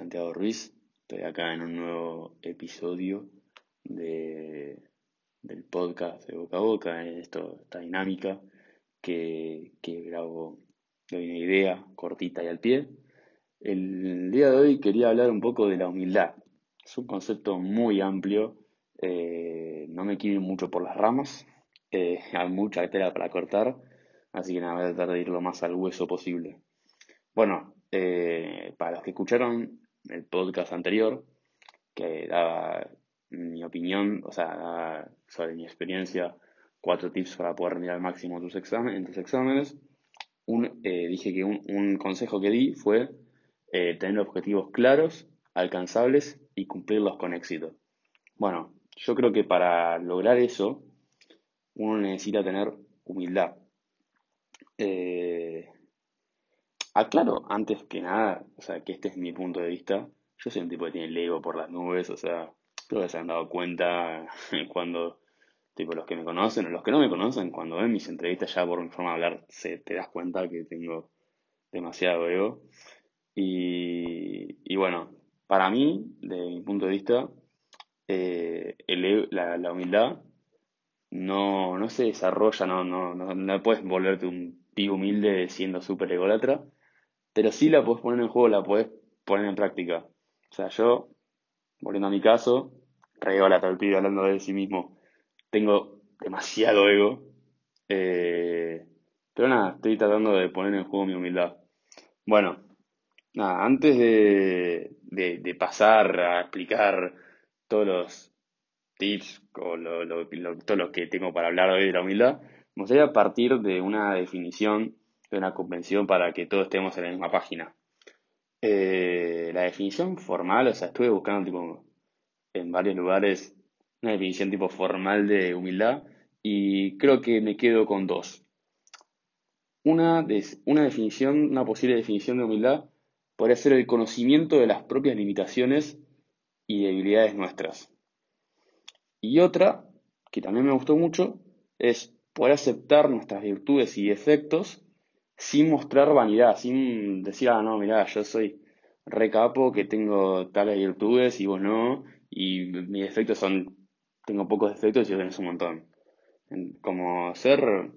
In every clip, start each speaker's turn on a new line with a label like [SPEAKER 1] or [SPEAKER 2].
[SPEAKER 1] Santiago Ruiz, estoy acá en un nuevo episodio de, del podcast de Boca a Boca, en esto, esta dinámica que, que grabo de una idea cortita y al pie. El día de hoy quería hablar un poco de la humildad. Es un concepto muy amplio, eh, no me quiero ir mucho por las ramas, eh, hay mucha tela para cortar, así que nada, voy a tratar de ir lo más al hueso posible. Bueno, eh, para los que escucharon el podcast anterior, que daba mi opinión, o sea, sobre mi experiencia, cuatro tips para poder rendir al máximo tus exámenes, en tus exámenes, un, eh, dije que un, un, consejo que di fue eh, tener objetivos claros, alcanzables y cumplirlos con éxito. Bueno, yo creo que para lograr eso, uno necesita tener humildad. Eh, Aclaro, antes que nada, o sea, que este es mi punto de vista. Yo soy un tipo que tiene el ego por las nubes, o sea, creo que se han dado cuenta cuando, tipo, los que me conocen o los que no me conocen, cuando ven mis entrevistas ya por mi forma de hablar, se, te das cuenta que tengo demasiado ego. Y, y bueno, para mí, de mi punto de vista, eh, el, la, la, humildad no, no se desarrolla, no, no, no, no puedes volverte un pibe humilde siendo súper ególatra pero sí la puedes poner en juego, la puedes poner en práctica. O sea, yo, volviendo a mi caso, regala el pibe hablando de sí mismo, tengo demasiado ego, eh, pero nada, estoy tratando de poner en juego mi humildad. Bueno, nada, antes de, de, pasar a explicar todos los tips o lo, lo, todo lo que tengo para hablar hoy de la humildad, me gustaría partir de una definición de una convención para que todos estemos en la misma página. Eh, la definición formal, o sea, estuve buscando tipo en varios lugares una definición tipo formal de humildad y creo que me quedo con dos. Una, de, una definición, una posible definición de humildad podría ser el conocimiento de las propias limitaciones y debilidades nuestras. Y otra, que también me gustó mucho, es poder aceptar nuestras virtudes y defectos sin mostrar vanidad, sin decir, ah, no, mira, yo soy recapo, que tengo tales virtudes y vos no, y mis defectos son, tengo pocos defectos y vos tenés un montón. Como ser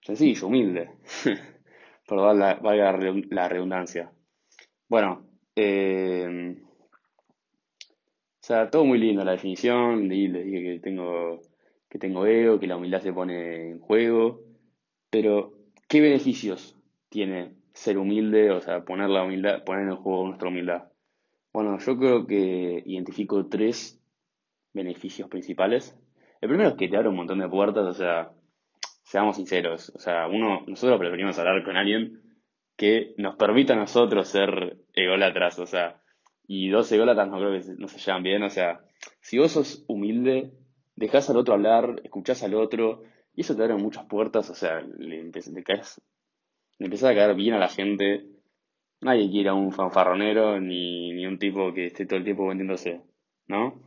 [SPEAKER 1] sencillo, humilde, valga la, la redundancia. Bueno, eh, o sea, todo muy lindo la definición, y les dije que tengo, que tengo ego, que la humildad se pone en juego, pero ¿Qué beneficios tiene ser humilde, o sea, poner la humildad, poner en juego nuestra humildad? Bueno, yo creo que identifico tres beneficios principales. El primero es que te abre un montón de puertas, o sea, seamos sinceros, o sea, uno, nosotros preferimos hablar con alguien que nos permita a nosotros ser ególatras, o sea, y dos ególatras no creo que no se llevan bien, o sea, si vos sos humilde, dejás al otro hablar, escuchás al otro, y eso te abre muchas puertas, o sea, le, le, caes, le empiezas a caer bien a la gente. Nadie quiere a un fanfarronero ni, ni un tipo que esté todo el tiempo vendiéndose, ¿no?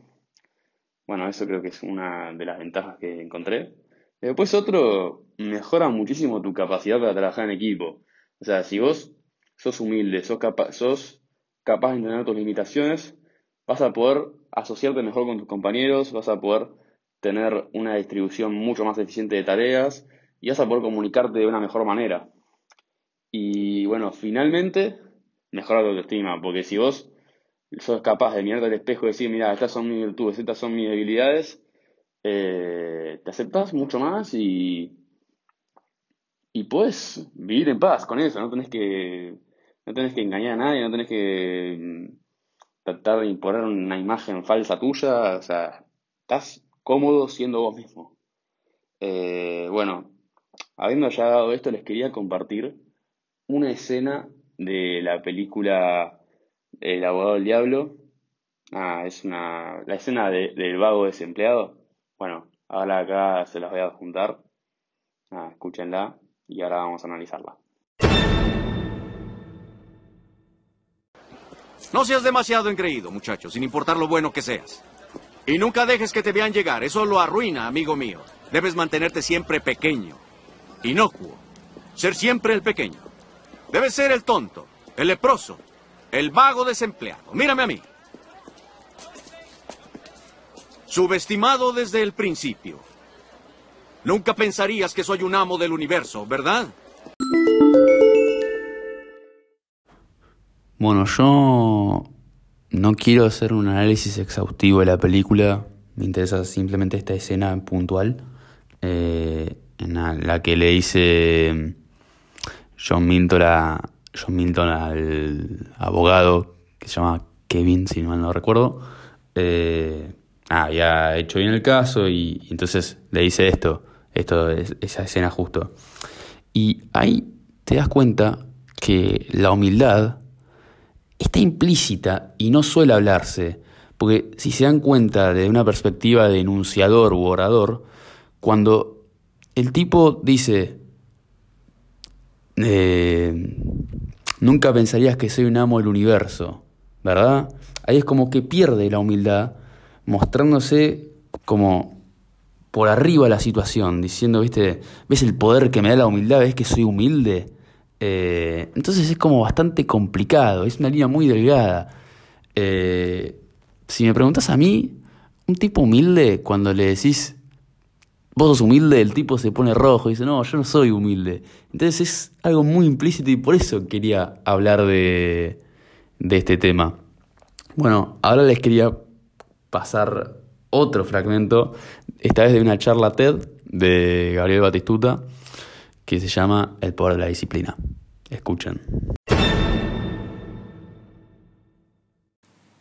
[SPEAKER 1] Bueno, eso creo que es una de las ventajas que encontré. Después otro, mejora muchísimo tu capacidad para trabajar en equipo. O sea, si vos sos humilde, sos, capa sos capaz de entender tus limitaciones, vas a poder asociarte mejor con tus compañeros, vas a poder tener una distribución mucho más eficiente de tareas y vas a poder comunicarte de una mejor manera. Y bueno, finalmente, mejora tu autoestima, porque si vos sos capaz de mirarte al espejo y decir, mira, estas son mis virtudes, estas son mis debilidades, eh, te aceptas mucho más y, y puedes vivir en paz con eso, no tenés que, no tenés que engañar a nadie, no tenés que mm, tratar de imponer una imagen falsa tuya, o sea, estás cómodo siendo vos mismo. Eh, bueno, habiendo ya dado esto, les quería compartir una escena de la película El abogado del diablo. Ah, es una, la escena del vago desempleado. Bueno, ahora acá se las voy a juntar. Ah, escúchenla y ahora vamos a analizarla.
[SPEAKER 2] No seas demasiado engreído, muchacho, sin importar lo bueno que seas. Y nunca dejes que te vean llegar, eso lo arruina, amigo mío. Debes mantenerte siempre pequeño, inocuo, ser siempre el pequeño. Debes ser el tonto, el leproso, el vago desempleado. Mírame a mí. Subestimado desde el principio. Nunca pensarías que soy un amo del universo, ¿verdad?
[SPEAKER 1] Bueno, yo no quiero hacer un análisis exhaustivo de la película, me interesa simplemente esta escena puntual eh, en la, que le dice John Milton, John Milton al abogado que se llama Kevin, si mal no recuerdo, eh, había hecho bien el caso y, entonces le dice esto, esto esa escena justo. Y ahí te das cuenta que la humildad está implícita y no suele hablarse, porque si se dan cuenta de una perspectiva de enunciador u orador, cuando el tipo dice, eh, nunca pensarías que soy un amo del universo, ¿verdad? Ahí es como que pierde la humildad, mostrándose como por arriba la situación, diciendo, viste, ¿ves el poder que me da la humildad? ¿Ves que soy humilde? Eh, entonces es como bastante complicado, es una línea muy delgada. Eh, si me preguntas a mí, un tipo humilde, cuando le decís, vos sos humilde, el tipo se pone rojo y dice, no, yo no soy humilde. Entonces es algo muy implícito y por eso quería hablar de, de este tema. Bueno, ahora les quería pasar otro fragmento, esta vez de una charla TED de Gabriel Batistuta que se llama El poder de la disciplina. Escuchen.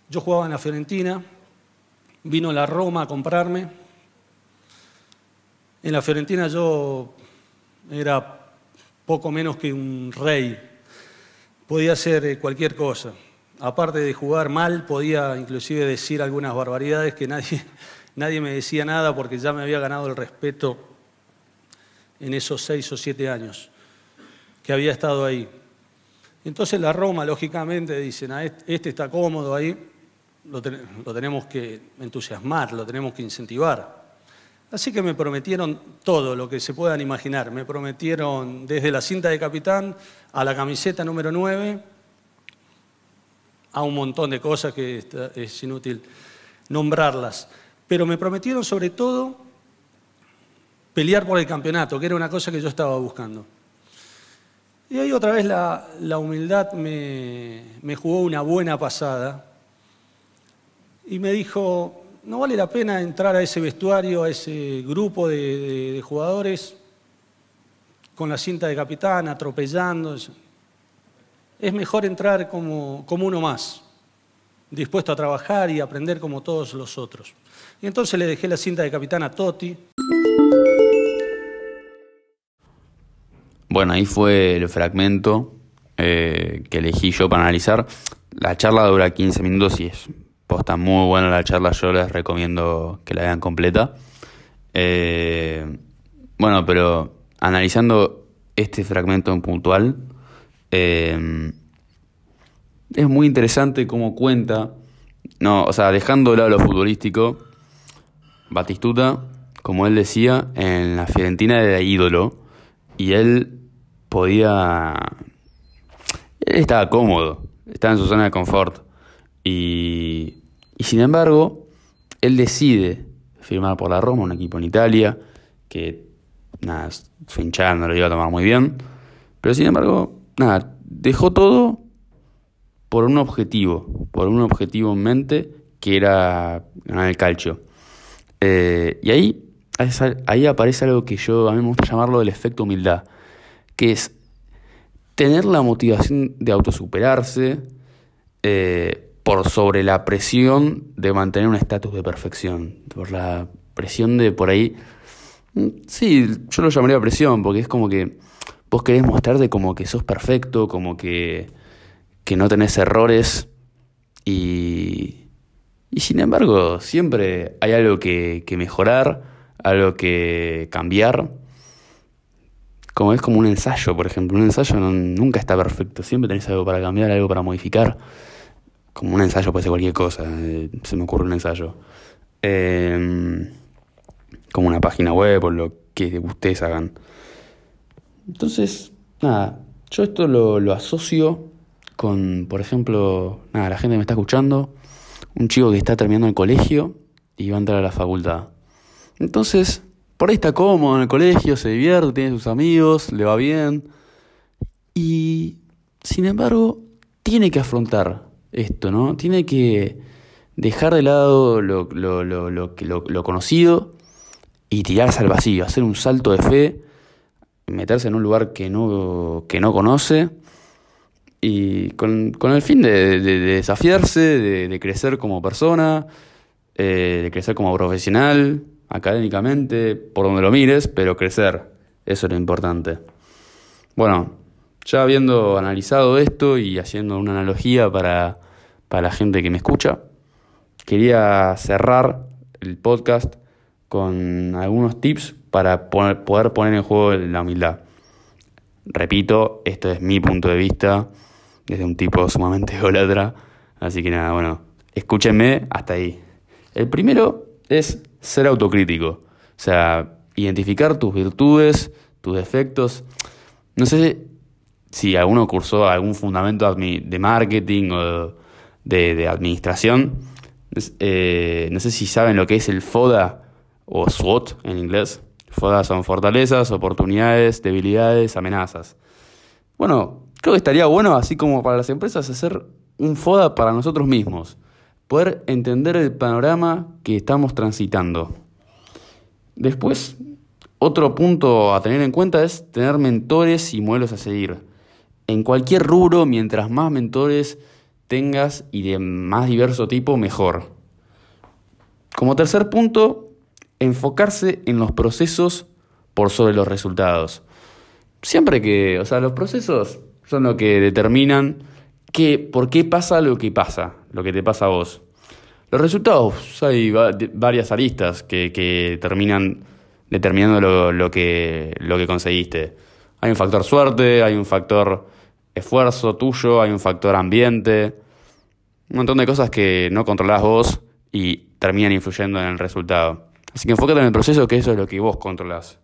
[SPEAKER 3] Yo jugaba en la Fiorentina, vino la Roma a comprarme. En la Fiorentina yo era poco menos que un rey, podía hacer eh, cualquier cosa. Aparte de jugar mal, podía inclusive decir algunas barbaridades que nadie, nadie me decía nada porque ya me había ganado el respeto en esos seis o siete años que había estado ahí. Entonces la Roma, lógicamente, dicen, ah, este está cómodo ahí, lo, tenemos que entusiasmar, lo tenemos que incentivar. Así que me prometieron todo lo que se puedan imaginar. Me prometieron desde la cinta de capitán a la camiseta número 9, a un montón de cosas que es inútil nombrarlas. Pero me prometieron sobre todo pelear por el campeonato, que era una cosa que yo estaba buscando. Y ahí otra vez la, humildad me, jugó una buena pasada y me dijo, no vale la pena entrar a ese vestuario, a ese grupo de, jugadores con la cinta de capitán, atropellando. Es mejor entrar como, como uno más, dispuesto a trabajar y aprender como todos los otros. Y entonces le dejé la cinta de capitán a Totti.
[SPEAKER 1] Bueno, ahí fue el fragmento eh, que elegí yo para analizar. La charla dura 15 minutos y es posta muy buena la charla, yo les recomiendo que la vean completa. Eh, bueno, pero analizando este fragmento en puntual, eh, es muy interesante cómo cuenta, no, o sea, dejando de lado lo futbolístico, Batistuta, como él decía, en la Fiorentina era ídolo y él podía... Él estaba cómodo, estaba en su zona de confort. Y, y sin embargo, él decide firmar por la Roma, un equipo en Italia, que nada, su hinchada no lo iba a tomar muy bien. Pero sin embargo, nada, dejó todo por un objetivo, por un objetivo en mente que era ganar el calcio. Eh, y ahí, ahí aparece algo que yo a mí me gusta llamarlo el efecto humildad que es tener la motivación de autosuperarse eh, por sobre la presión de mantener un estatus de perfección, por la presión de por ahí... Mm, sí, yo lo llamaría presión, porque es como que vos querés mostrarte como que sos perfecto, como que, que no tenés errores y, y sin embargo siempre hay algo que, que mejorar, algo que cambiar como es como un ensayo, por ejemplo. Un ensayo nunca está perfecto, siempre tenés algo para cambiar, algo para modificar. Como un ensayo puede ser cualquier cosa, eh, se me ocurre un ensayo. Em, como una página web o lo que ustedes hagan. Entonces, nada, yo esto lo, lo asocio con, por ejemplo, nada, la gente me está escuchando, un chico que está terminando el colegio y va a entrar a la facultad. Entonces, por ahí está cómodo en el colegio, se divierte, tiene sus amigos, le va bien. Y, sin embargo, tiene que afrontar esto, ¿no? Tiene que dejar de lado lo, lo, lo, lo, conocido y tirarse al vacío, hacer un salto de fe, meterse en un lugar que no, que no conoce y con, con el fin de, desafiarse, de, crecer como persona, eh, de crecer como profesional, académicamente, por donde lo mires, pero crecer, eso es lo importante. Bueno, ya habiendo analizado esto y haciendo una analogía para, para la gente que me escucha, quería cerrar el podcast con algunos tips para poder poner en juego la humildad. Repito, esto es mi punto de vista desde un tipo sumamente ególatra. Así que nada, bueno, escúchenme hasta ahí. El primero es ser autocrítico. O sea, identificar tus virtudes, tus defectos. No sé si alguno cursó algún fundamento de marketing o de, administración. Eh, no sé si saben lo que es el FODA o SWOT en inglés. FODA son fortalezas, oportunidades, debilidades, amenazas. Bueno, creo que estaría bueno, así como para las empresas, hacer un FODA para nosotros mismos. Poder entender el panorama que estamos transitando. Después, otro punto a tener en cuenta es tener mentores y modelos a seguir. En cualquier rubro, mientras más mentores tengas y de más diverso tipo, mejor. Como tercer punto, enfocarse en los procesos por sobre los resultados. Siempre que, o sea, los procesos son lo que determinan que, por qué pasa lo que pasa, lo que te pasa a vos. Los resultados, hay varias aristas que, terminan determinando lo, que, lo que conseguiste. Hay un factor suerte, hay un factor esfuerzo tuyo, hay un factor ambiente, un montón de cosas que no controlás vos y terminan influyendo en el resultado. Así que enfócate en el proceso, que eso es lo que vos controlás.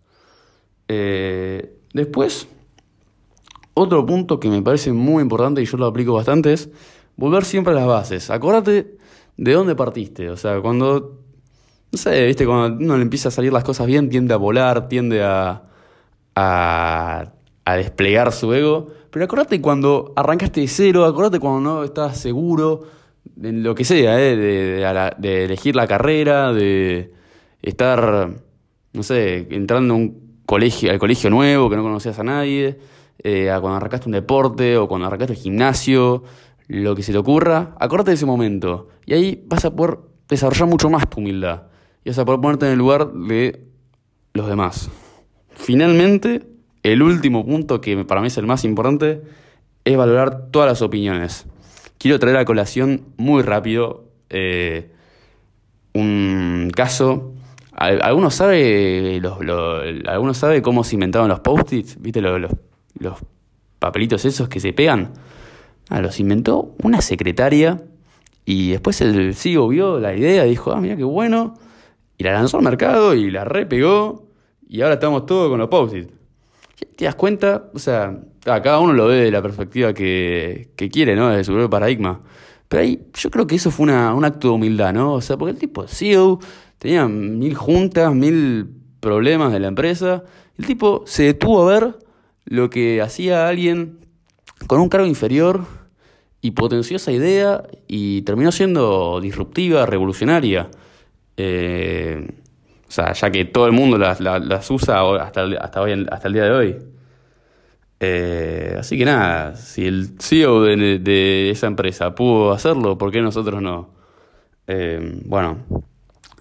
[SPEAKER 1] Eh, después, otro punto que me parece muy importante y yo lo aplico bastante es volver siempre a las bases. Acordate de dónde partiste. O sea, cuando, no sé, viste, cuando uno le empieza a salir las cosas bien, tiende a volar, tiende a, a, a desplegar su ego. Pero acordate cuando arrancaste de cero, acordate cuando no estabas seguro de lo que sea, ¿eh? de, de, elegir la carrera, de estar, no sé, entrando a un colegio, al colegio nuevo que no conocías a nadie, eh, a cuando arrancaste un deporte o cuando arrancaste el gimnasio, lo que se te ocurra, acordate de ese momento. Y ahí vas a poder desarrollar mucho más tu humildad. Y vas a poder ponerte en el lugar de los demás. Finalmente, el último punto que para mí es el más importante es valorar todas las opiniones. Quiero traer a colación muy rápido eh, un caso. ¿Alguno sabe, ¿Alguno sabe cómo se inventaron los post-its? ¿Viste los, los, papelitos esos que se pegan? Ah, los inventó una secretaria y después el CEO vio la idea dijo, ah, mira qué bueno. Y la lanzó al mercado y la repegó y ahora estamos todos con los post-its. ¿Te das cuenta? O sea, cada uno lo ve de la perspectiva que, que quiere, ¿no? De su propio paradigma. Pero ahí yo creo que eso fue una, un acto de humildad, ¿no? O sea, porque el tipo CEO tenía mil juntas, mil problemas de la empresa. El tipo se detuvo a ver lo que hacía alguien con un cargo inferior y potenció esa idea y terminó siendo disruptiva, revolucionaria. Eh, o sea, ya que todo el mundo las, usa hasta hasta, hoy, hasta el día de hoy. Eh, así que nada, si el CEO de, esa empresa pudo hacerlo, ¿por qué nosotros no? Eh, bueno,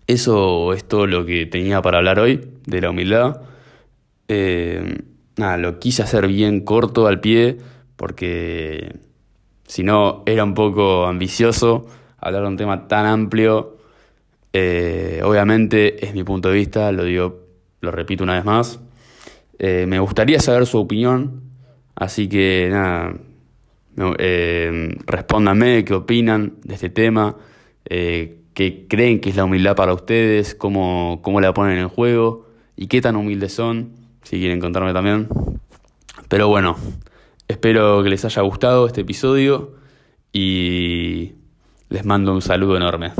[SPEAKER 1] eso es todo lo que tenía para hablar hoy de la humildad. Nada, lo quise hacer bien corto al pie porque si no era un poco ambicioso hablar de un tema tan amplio eh, obviamente es mi punto de vista, lo digo, lo repito una vez más. Eh, me gustaría saber su opinión, así que nada, eh, respóndanme qué opinan de este tema, qué creen que es la humildad para ustedes, cómo, cómo la ponen en juego y qué tan humildes son, si quieren contarme también. Pero bueno, Espero que les haya gustado este episodio y les mando un saludo enorme.